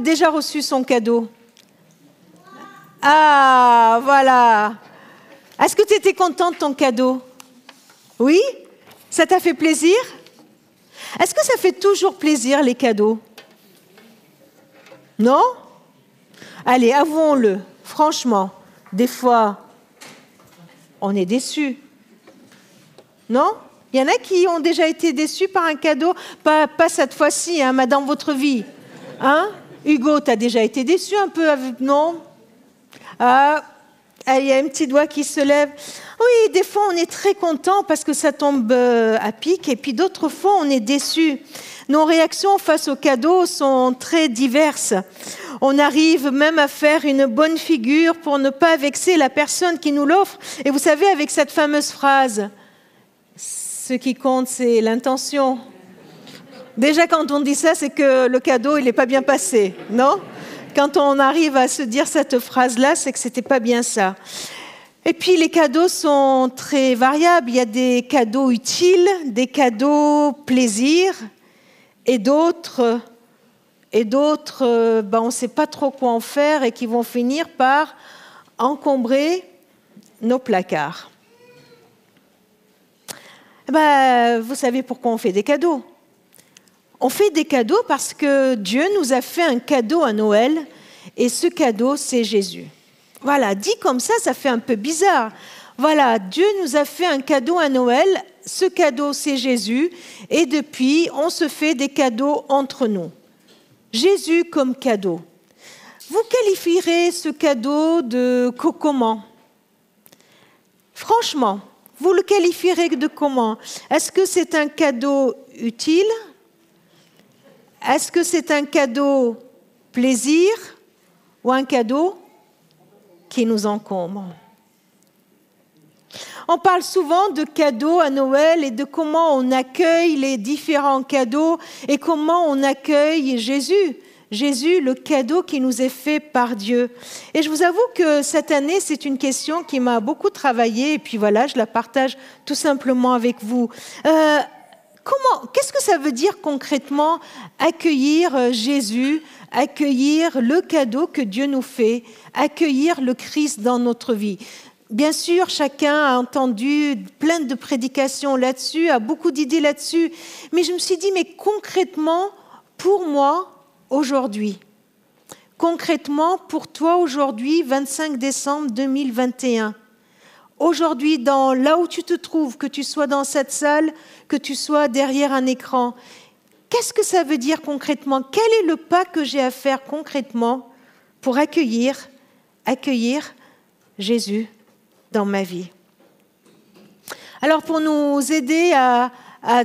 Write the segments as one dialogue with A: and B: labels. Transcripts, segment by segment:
A: déjà reçu son cadeau. Ah, voilà. Est-ce que tu étais content de ton cadeau? Oui? Ça t'a fait plaisir? Est-ce que ça fait toujours plaisir les cadeaux? Non? Allez, avouons-le, franchement, des fois, on est déçu. Non? Il y en a qui ont déjà été déçus par un cadeau, pas, cette fois-ci, hein, mais votre vie. Hein? Hugo, tu as déjà été déçu un peu. Non? Ah, il y a un petit doigt qui se lève. Oui, des fois on est très content parce que ça tombe euh, à pic, et puis d'autres fois on est déçu. Nos réactions face aux cadeaux sont très diverses. On arrive même à faire une bonne figure pour ne pas vexer la personne qui nous l'offre. Et vous savez, avec cette fameuse phrase, ce qui compte, c'est l'intention. Déjà, quand on dit ça, c'est que le cadeau, il n'est pas bien passé, non? Quand on arrive à se dire cette phrase-là, c'est que ce n'était pas bien ça. Et puis les cadeaux sont très variables. Il y a des cadeaux utiles, des cadeaux plaisir, et d'autres, et d'autres, ben, on ne sait pas trop quoi en faire et qui vont finir par encombrer nos placards. Ben, vous savez pourquoi on fait des cadeaux? On fait des cadeaux parce que Dieu nous a fait un cadeau à Noël et ce cadeau, c'est Jésus. Voilà, dit comme ça, ça fait un peu bizarre. Voilà, Dieu nous a fait un cadeau à Noël ce cadeau, c'est Jésus, et depuis, on se fait des cadeaux entre nous. Jésus comme cadeau. Vous qualifierez ce cadeau de comment Franchement, vous le qualifierez de comment? Est-ce que c'est un cadeau utile? Est-ce que c'est un cadeau plaisir ou un cadeau qui nous encombre? On parle souvent de cadeaux à Noël et de comment on accueille les différents cadeaux et comment on accueille Jésus. Jésus, le cadeau qui nous est fait par Dieu. Et je vous avoue que cette année, c'est une question qui m'a beaucoup travaillé et puis voilà, je la partage tout simplement avec vous. Euh, comment, qu'est-ce que ça veut dire concrètement accueillir euh, Jésus, accueillir le cadeau que Dieu nous fait, accueillir le Christ dans notre vie? Bien sûr, chacun a entendu plein de prédications là-dessus, a beaucoup d'idées là-dessus, mais je me suis dit, mais concrètement, pour moi, aujourd'hui, concrètement, pour toi aujourd'hui, 25 décembre 2021, aujourd'hui, là où tu te trouves, que tu sois dans cette salle, que tu sois derrière un écran, qu'est-ce que ça veut dire concrètement? Quel est le pas que j'ai à faire concrètement pour accueillir, accueillir Jésus dans ma vie? Alors pour nous aider à,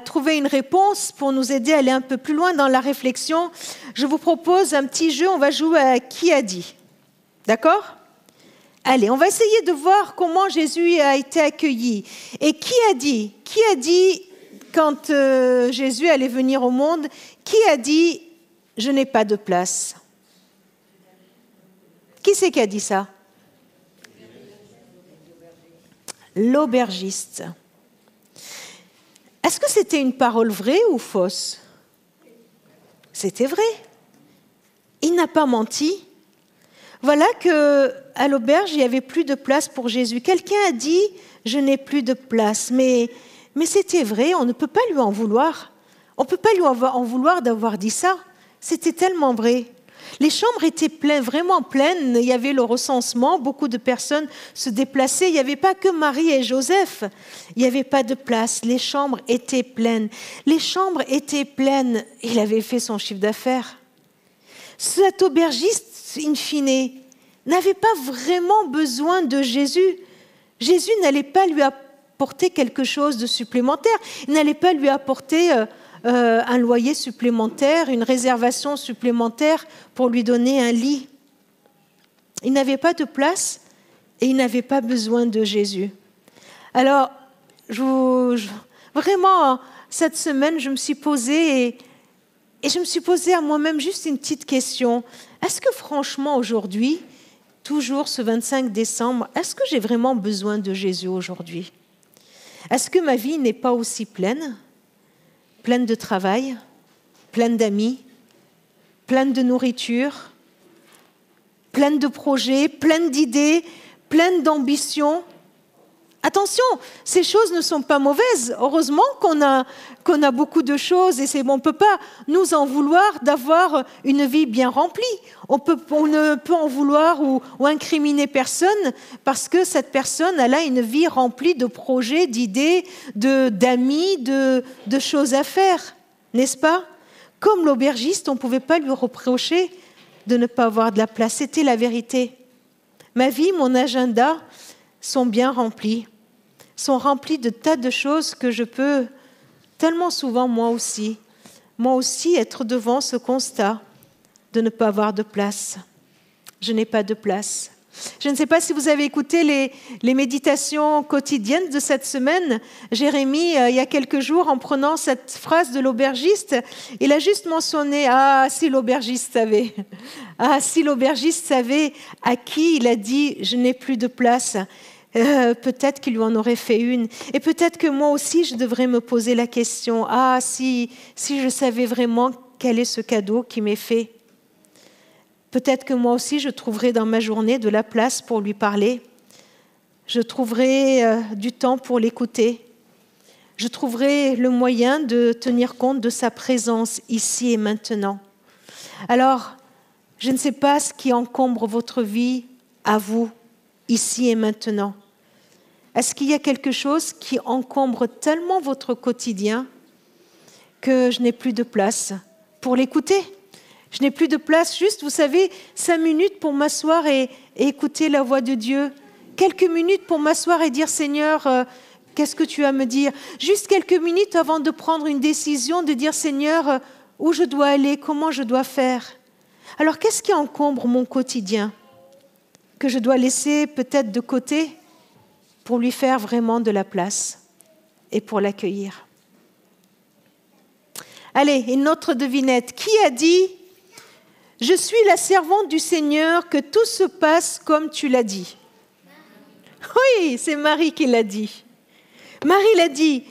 A: trouver une réponse, pour nous aider à aller un peu plus loin dans la réflexion, je vous propose un petit jeu, on va jouer à qui a dit. D'accord? Allez, on va essayer de voir comment Jésus a été accueilli. Et qui a dit Qui a dit quand euh, Jésus allait venir au monde Qui a dit je n'ai pas de place? Qui c'est qui a dit ça? L'aubergiste. Est-ce que c'était une parole vraie ou fausse? C'était vrai. Il n'a pas menti. Voilà que à l'auberge, il n'y avait plus de place pour Jésus. Quelqu'un a dit "Je n'ai plus de place", mais mais c'était vrai, on ne peut pas lui en vouloir. On ne peut pas lui en vouloir d'avoir dit ça. C'était tellement vrai. Les chambres étaient pleines, vraiment pleines. Il y avait le recensement, beaucoup de personnes se déplaçaient. Il n'y avait pas que Marie et Joseph. Il n'y avait pas de place. Les chambres étaient pleines. Les chambres étaient pleines. Il avait fait son chiffre d'affaires. Cet aubergiste, in fine, n'avait pas vraiment besoin de Jésus. Jésus n'allait pas lui apporter quelque chose de supplémentaire. Il n'allait pas lui apporter euh, euh, un loyer supplémentaire, une réservation supplémentaire pour lui donner un lit. Il n'avait pas de place et il n'avait pas besoin de Jésus. Alors, vraiment, cette semaine, je me suis posée et, et je me suis posée à moi-même juste une petite question. Est-ce que franchement, aujourd'hui, toujours ce 25 décembre, est-ce que j'ai vraiment besoin de Jésus aujourd'hui? Est-ce que ma vie n'est pas aussi pleine? Pleine de travail, pleine d'amis, pleine de nourriture, pleine de projets, pleine d'idées, pleine d'ambitions. Attention, ces choses ne sont pas mauvaises. Heureusement qu'on a, beaucoup de choses et on ne peut pas nous en vouloir d'avoir une vie bien remplie. On, ne peut en vouloir ou, incriminer personne parce que cette personne elle a une vie remplie de projets, d'idées, d'amis, de choses à faire, n'est-ce pas? Comme l'aubergiste, on ne pouvait pas lui reprocher de ne pas avoir de la place. C'était la vérité. Ma vie, mon agenda sont bien remplis sont remplis de tas de choses que je peux tellement souvent, moi aussi, moi aussi être devant ce constat de ne pas avoir de place. Je n'ai pas de place. Je ne sais pas si vous avez écouté les, méditations quotidiennes de cette semaine. Jérémie, euh, il y a quelques jours, en prenant cette phrase de l'aubergiste, il a juste mentionné Ah, si l'aubergiste savait. Ah, si l'aubergiste savait à qui il a dit Je n'ai plus de place. Euh, peut-être qu'il lui en aurait fait une. Et peut-être que moi aussi, je devrais me poser la question, ah, si, si je savais vraiment quel est ce cadeau qui m'est fait. Peut-être que moi aussi, je trouverais dans ma journée de la place pour lui parler. Je trouverais euh, du temps pour l'écouter. Je trouverais le moyen de tenir compte de sa présence ici et maintenant. Alors, je ne sais pas ce qui encombre votre vie à vous ici et maintenant Est-ce qu'il y a quelque chose qui encombre tellement votre quotidien que je n'ai plus de place pour l'écouter? Je n'ai plus de place, juste, vous savez, cinq minutes pour m'asseoir et, écouter la voix de Dieu. Quelques minutes pour m'asseoir et dire Seigneur, euh, qu'est-ce que tu as à me dire? Juste quelques minutes avant de prendre une décision, de dire Seigneur, euh, où je dois aller, comment je dois faire? Alors qu'est-ce qui encombre mon quotidien? Que je dois laisser peut-être de côté pour lui faire vraiment de la place et pour l'accueillir. Allez, une autre devinette. Qui a dit Je suis la servante du Seigneur, que tout se passe comme tu l'as dit Oui, c'est Marie qui l'a dit. Marie l'a dit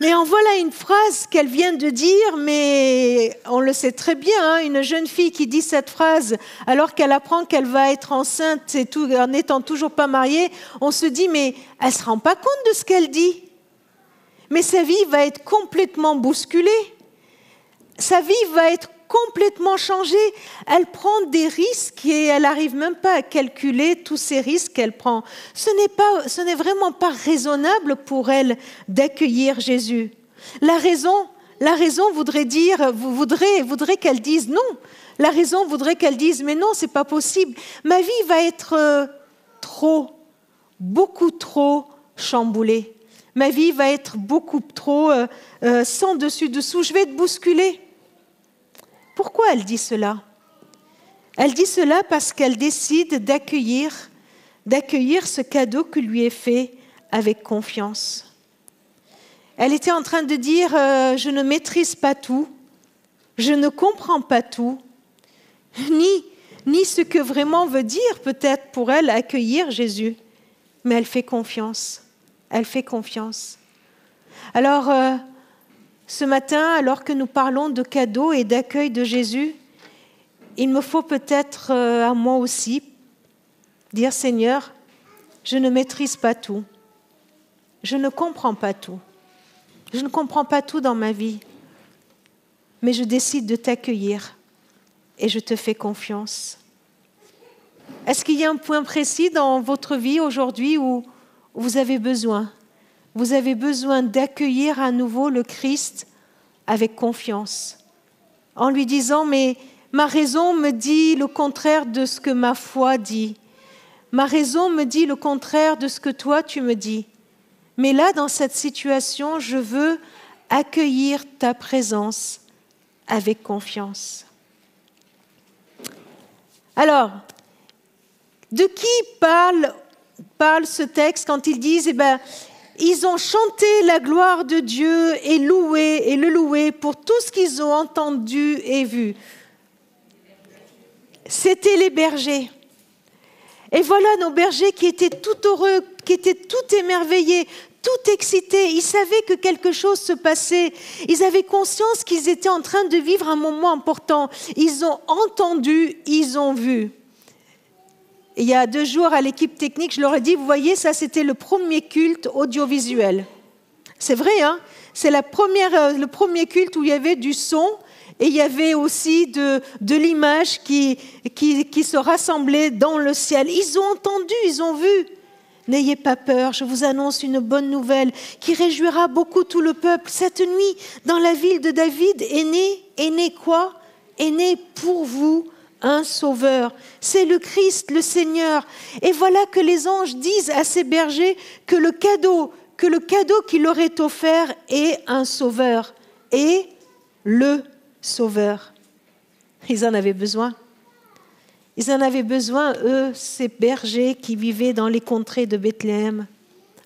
A: mais en voilà une phrase qu'elle vient de dire, mais on le sait très bien, hein, une jeune fille qui dit cette phrase alors qu'elle apprend qu'elle va être enceinte et en n'étant toujours pas mariée, on se dit, mais elle ne se rend pas compte de ce qu'elle dit. Mais sa vie va être complètement bousculée. Sa vie va être complètement changée. Elle prend des risques et elle n'arrive même pas à calculer tous ces risques qu'elle prend. Ce n'est, vraiment pas raisonnable pour elle d'accueillir Jésus. La raison, la raison voudrait dire, voudrait, voudrait qu'elle dise non. La raison voudrait qu'elle dise mais non, c'est pas possible. Ma vie va être euh, trop, beaucoup trop chamboulée. Ma vie va être beaucoup trop euh, euh, sans dessus dessous. Je vais être bousculée. Pourquoi elle dit cela? Elle dit cela parce qu'elle décide d'accueillir, d'accueillir ce cadeau qui lui est fait avec confiance. Elle était en train de dire euh, je ne maîtrise pas tout, je ne comprends pas tout, ni ni ce que vraiment veut dire peut-être pour elle accueillir Jésus, mais elle fait confiance. Elle fait confiance. Alors, euh, ce matin, alors que nous parlons de cadeaux et d'accueil de Jésus, il me faut peut-être euh, à moi aussi dire Seigneur, je ne maîtrise pas tout, je ne comprends pas tout, je ne comprends pas tout dans ma vie, mais je décide de t'accueillir et je te fais confiance. Est-ce qu'il y a un point précis dans votre vie aujourd'hui où vous avez besoin vous avez besoin d'accueillir à nouveau le Christ avec confiance, en lui disant, mais ma raison me dit le contraire de ce que ma foi dit. Ma raison me dit le contraire de ce que toi tu me dis. Mais là, dans cette situation, je veux accueillir ta présence avec confiance. Alors, de qui parle, parle ce texte quand ils disent, eh ben, ils ont chanté la gloire de Dieu et loué et le loué pour tout ce qu'ils ont entendu et vu. C'était les bergers. Et voilà nos bergers qui étaient tout heureux, qui étaient tout émerveillés, tout excités. Ils savaient que quelque chose se passait. Ils avaient conscience qu'ils étaient en train de vivre un moment important. Ils ont entendu, ils ont vu. Il y a deux jours, à l'équipe technique, je leur ai dit, vous voyez, ça c'était le premier culte audiovisuel. C'est vrai, hein c'est la première, euh, le premier culte où il y avait du son et il y avait aussi de, l'image qui, qui, qui se rassemblait dans le ciel. Ils ont entendu, ils ont vu. N'ayez pas peur, je vous annonce une bonne nouvelle qui réjouira beaucoup tout le peuple. Cette nuit, dans la ville de David, est né, est né quoi? Est né pour vous un sauveur. C'est le Christ, le Seigneur. Et voilà que les anges disent à ces bergers que le cadeau, que le cadeau qu'il leur est offert est un sauveur. Et le sauveur. Ils en avaient besoin. Ils en avaient besoin, eux, ces bergers qui vivaient dans les contrées de Bethléem.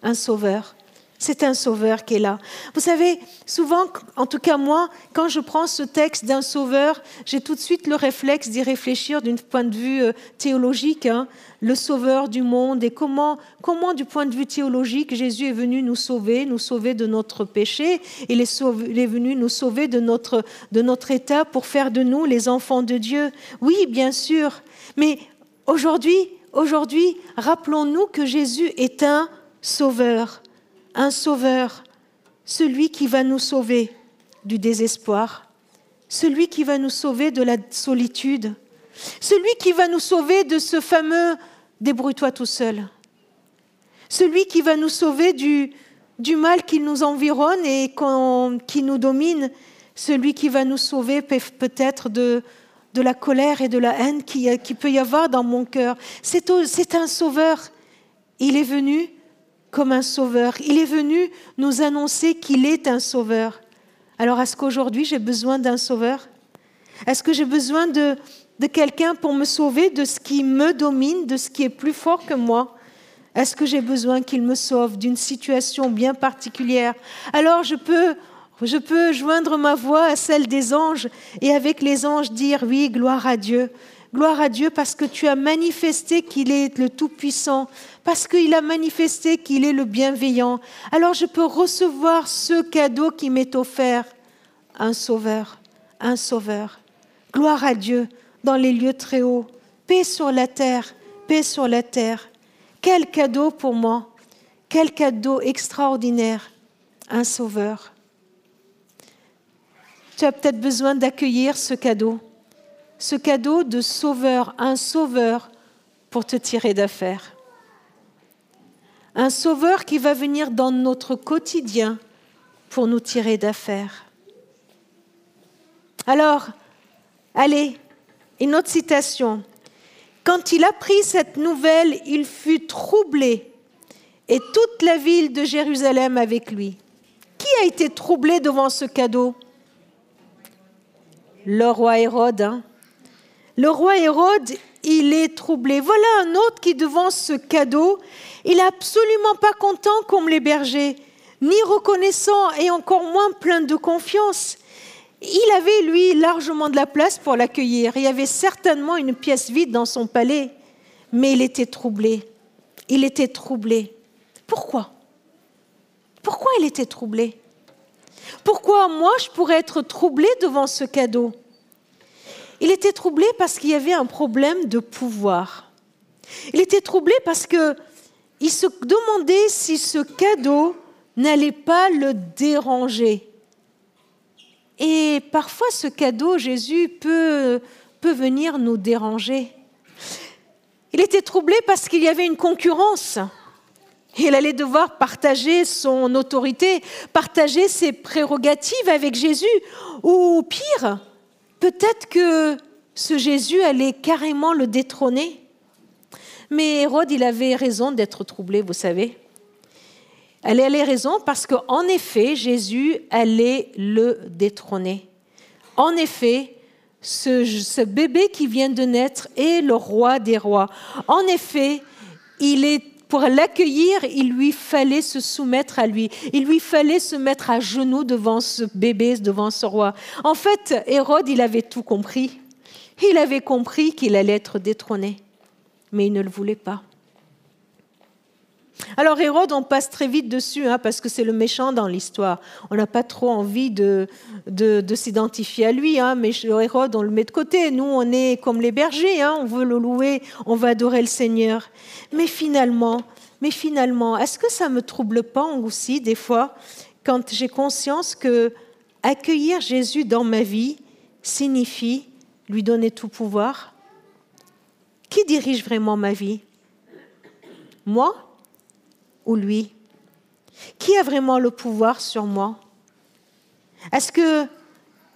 A: Un sauveur. C'est un sauveur qui est là. Vous savez, souvent, en tout cas moi, quand je prends ce texte d'un sauveur, j'ai tout de suite le réflexe d'y réfléchir d'un point de vue euh, théologique, hein. le sauveur du monde et comment, comment, du point de vue théologique, Jésus est venu nous sauver, nous sauver de notre péché. Il est, il est venu nous sauver de notre, de notre état pour faire de nous les enfants de Dieu. Oui, bien sûr. Mais aujourd'hui, aujourd'hui, rappelons-nous que Jésus est un sauveur un sauveur, celui qui va nous sauver du désespoir, celui qui va nous sauver de la solitude, celui qui va nous sauver de ce fameux débrouille-toi tout seul, celui qui va nous sauver du, du mal qui nous environne et qui nous domine, celui qui va nous sauver peut-être de, de la colère et de la haine qui, qui peut y avoir dans mon cœur. C'est un sauveur. Il est venu comme un sauveur. Il est venu nous annoncer qu'il est un sauveur. Alors est-ce qu'aujourd'hui j'ai besoin d'un sauveur? Est-ce que j'ai besoin de, de quelqu'un pour me sauver de ce qui me domine, de ce qui est plus fort que moi? Est-ce que j'ai besoin qu'il me sauve d'une situation bien particulière? Alors je peux, je peux joindre ma voix à celle des anges et avec les anges dire oui, gloire à Dieu. Gloire à Dieu parce que tu as manifesté qu'il est le Tout-Puissant, parce qu'il a manifesté qu'il est le bienveillant. Alors je peux recevoir ce cadeau qui m'est offert, un sauveur, un sauveur. Gloire à Dieu dans les lieux très hauts. Paix sur la terre, paix sur la terre. Quel cadeau pour moi, quel cadeau extraordinaire, un sauveur. Tu as peut-être besoin d'accueillir ce cadeau ce cadeau de sauveur, un sauveur pour te tirer d'affaire. Un sauveur qui va venir dans notre quotidien pour nous tirer d'affaire. Alors, allez, une autre citation. Quand il apprit cette nouvelle, il fut troublé, et toute la ville de Jérusalem avec lui. Qui a été troublé devant ce cadeau? Le roi Hérode. Hein le roi Hérode, il est troublé. Voilà un autre qui, devant ce cadeau, il n'est absolument pas content comme les bergers, ni reconnaissant et encore moins plein de confiance. Il avait, lui, largement de la place pour l'accueillir. Il y avait certainement une pièce vide dans son palais, mais il était troublé. Il était troublé. Pourquoi? Pourquoi il était troublé? Pourquoi moi, je pourrais être troublé devant ce cadeau? Il était troublé parce qu'il y avait un problème de pouvoir. Il était troublé parce que il se demandait si ce cadeau n'allait pas le déranger. Et parfois, ce cadeau, Jésus peut, peut venir nous déranger. Il était troublé parce qu'il y avait une concurrence. Il allait devoir partager son autorité, partager ses prérogatives avec Jésus, ou pire, Peut-être que ce Jésus allait carrément le détrôner. Mais Hérode, il avait raison d'être troublé, vous savez. Elle avait raison parce qu'en effet, Jésus allait le détrôner. En effet, ce, ce, bébé qui vient de naître est le roi des rois. En effet, il est pour l'accueillir, il lui fallait se soumettre à lui. Il lui fallait se mettre à genoux devant ce bébé, devant ce roi. En fait, Hérode, il avait tout compris. Il avait compris qu'il allait être détrôné, mais il ne le voulait pas. Alors Hérode, on passe très vite dessus, hein, parce que c'est le méchant dans l'histoire. On n'a pas trop envie de, de, s'identifier à lui, hein, mais Hérode, on le met de côté. Nous, on est comme les bergers, hein, on veut le louer, on va adorer le Seigneur. Mais finalement, mais finalement, est-ce que ça me trouble pas aussi des fois quand j'ai conscience que accueillir Jésus dans ma vie signifie lui donner tout pouvoir? Qui dirige vraiment ma vie? Moi? Ou lui? Qui a vraiment le pouvoir sur moi? Est-ce que,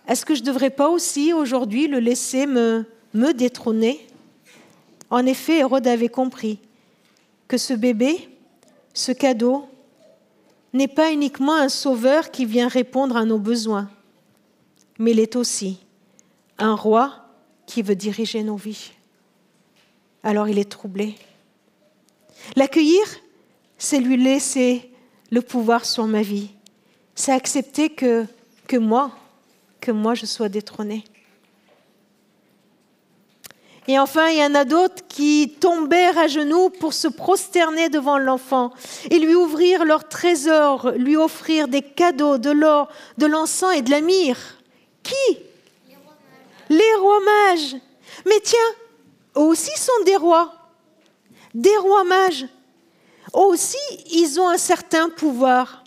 A: est que je ne devrais pas aussi aujourd'hui le laisser me, me détrôner? En effet, Hérode avait compris que ce bébé, ce cadeau, n'est pas uniquement un sauveur qui vient répondre à nos besoins, mais il est aussi un roi qui veut diriger nos vies. Alors il est troublé. L'accueillir, c'est lui laisser le pouvoir sur ma vie. C'est accepter que, que moi, que moi je sois détrôné. Et enfin, il y en a d'autres qui tombèrent à genoux pour se prosterner devant l'enfant et lui ouvrir leur trésor, lui offrir des cadeaux, de l'or, de l'encens et de la myrrhe. Qui? Les rois mages. Mais tiens, eux aussi sont des rois, des rois mages aussi, ils ont un certain pouvoir.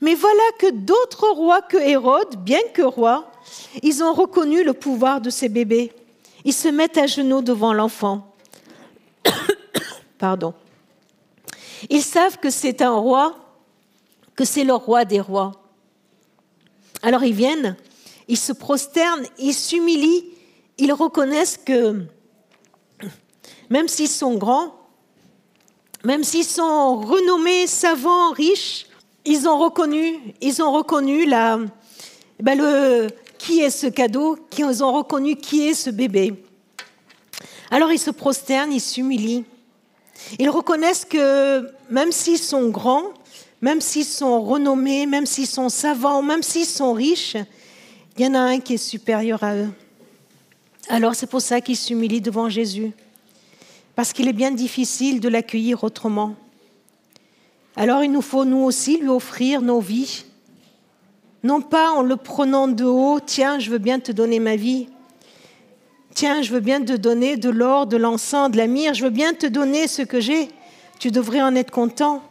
A: Mais voilà que d'autres rois que Hérode, bien que rois, ils ont reconnu le pouvoir de ces bébés. Ils se mettent à genoux devant l'enfant. Pardon. Ils savent que c'est un roi, que c'est le roi des rois. Alors ils viennent, ils se prosternent, ils s'humilient, ils reconnaissent que même s'ils sont grands, même s'ils sont renommés, savants, riches, ils ont reconnu, ils ont reconnu la, ben le, qui est ce cadeau, ils ont reconnu qui est ce bébé. Alors ils se prosternent, ils s'humilient. Ils reconnaissent que même s'ils sont grands, même s'ils sont renommés, même s'ils sont savants, même s'ils sont riches, il y en a un qui est supérieur à eux. Alors c'est pour ça qu'ils s'humilient devant Jésus parce qu'il est bien difficile de l'accueillir autrement. Alors il nous faut nous aussi lui offrir nos vies, non pas en le prenant de haut, tiens, je veux bien te donner ma vie, tiens, je veux bien te donner de l'or, de l'encens, de la myrrhe, je veux bien te donner ce que j'ai, tu devrais en être content,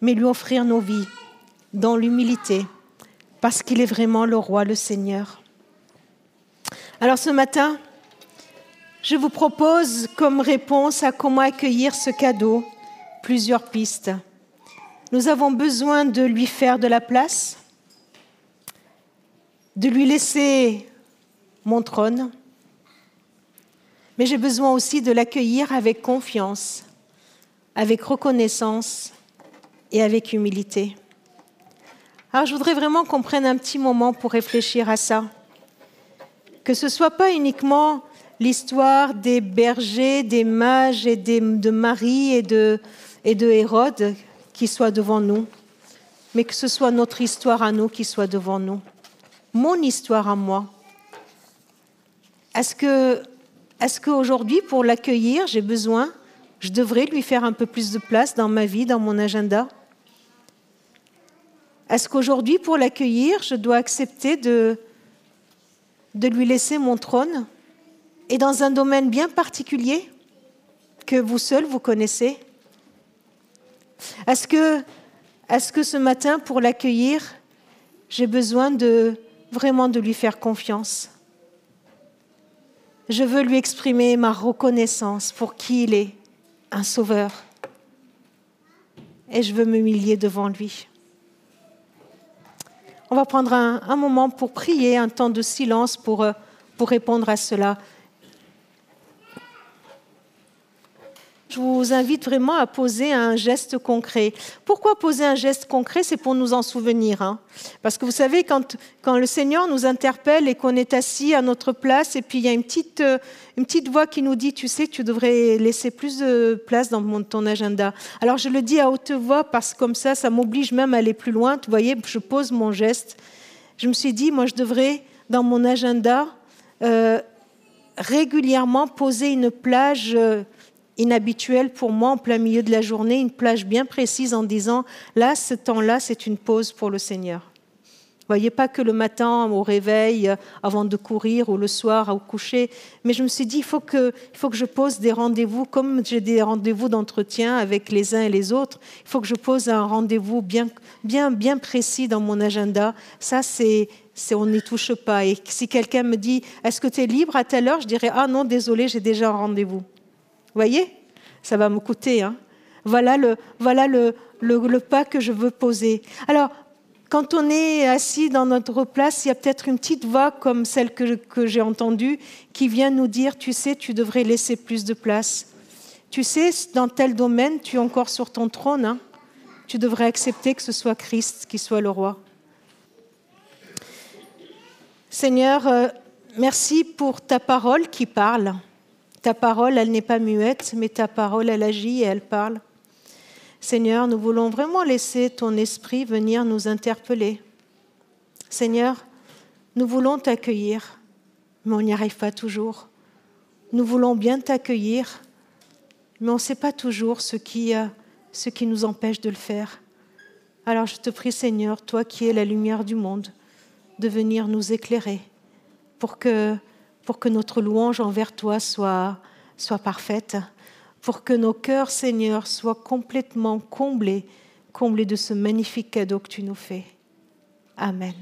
A: mais lui offrir nos vies dans l'humilité, parce qu'il est vraiment le roi, le Seigneur. Alors ce matin, je vous propose comme réponse à comment accueillir ce cadeau plusieurs pistes. Nous avons besoin de lui faire de la place, de lui laisser mon trône, mais j'ai besoin aussi de l'accueillir avec confiance, avec reconnaissance et avec humilité. Alors je voudrais vraiment qu'on prenne un petit moment pour réfléchir à ça. Que ce ne soit pas uniquement l'histoire des bergers, des mages et de Marie et de, Hérode qui soit devant nous, mais que ce soit notre histoire à nous qui soit devant nous, mon histoire à moi. Est-ce que, est-ce qu'aujourd'hui, pour l'accueillir, j'ai besoin, je devrais lui faire un peu plus de place dans ma vie, dans mon agenda? Est-ce qu'aujourd'hui, pour l'accueillir, je dois accepter de lui laisser mon trône? Et dans un domaine bien particulier que vous seul vous connaissez Est-ce que, est que ce matin, pour l'accueillir, j'ai besoin de vraiment de lui faire confiance? Je veux lui exprimer ma reconnaissance pour qui il est, un sauveur. Et je veux m'humilier devant lui. On va prendre un, un, moment pour prier, un temps de silence pour, euh, pour répondre à cela. Je vous invite vraiment à poser un geste concret. Pourquoi poser un geste concret? C'est pour nous en souvenir. Hein. Parce que vous savez, quand, quand, le Seigneur nous interpelle et qu'on est assis à notre place, et puis il y a une petite, euh, une petite voix qui nous dit, tu sais, tu devrais laisser plus de place dans ton agenda. Alors je le dis à haute voix parce que comme ça, ça m'oblige même à aller plus loin. Vous voyez, je pose mon geste. Je me suis dit, moi, je devrais, dans mon agenda, euh, régulièrement poser une plage. Euh, inhabituel pour moi en plein milieu de la journée, une plage bien précise en disant, là, ce temps-là, c'est une pause pour le Seigneur. Voyez pas que le matin au réveil, euh, avant de courir, ou le soir au coucher. Mais je me suis dit, il faut que, il faut que je pose des rendez-vous, comme j'ai des rendez-vous d'entretien avec les uns et les autres. Il faut que je pose un rendez-vous bien, bien, bien précis dans mon agenda. Ça, c'est, on n'y touche pas. Et si quelqu'un me dit, est-ce que tu es libre à telle heure, je dirais, ah non, désolé, j'ai déjà un rendez-vous. Voyez, ça va me coûter. Hein voilà le, voilà le, le, pas que je veux poser. Alors, quand on est assis dans notre place, il y a peut-être une petite voix comme celle que, j'ai entendue qui vient nous dire, tu sais, tu devrais laisser plus de place. Tu sais, dans tel domaine, tu es encore sur ton trône. Hein. tu devrais accepter que ce soit Christ qui soit le roi. Seigneur, euh, merci pour ta parole qui parle. Ta parole, elle n'est pas muette, mais ta parole, elle agit et elle parle. Seigneur, nous voulons vraiment laisser ton esprit venir nous interpeller. Seigneur, nous voulons t'accueillir, mais on n'y arrive pas toujours. Nous voulons bien t'accueillir, mais on ne sait pas toujours ce qui, euh, ce qui nous empêche de le faire. Alors je te prie, Seigneur, toi qui es la lumière du monde, de venir nous éclairer pour que, pour que notre louange envers toi soit, parfaite, pour que nos cœurs, Seigneur, soient complètement comblés, comblés de ce magnifique cadeau que tu nous fais. Amen.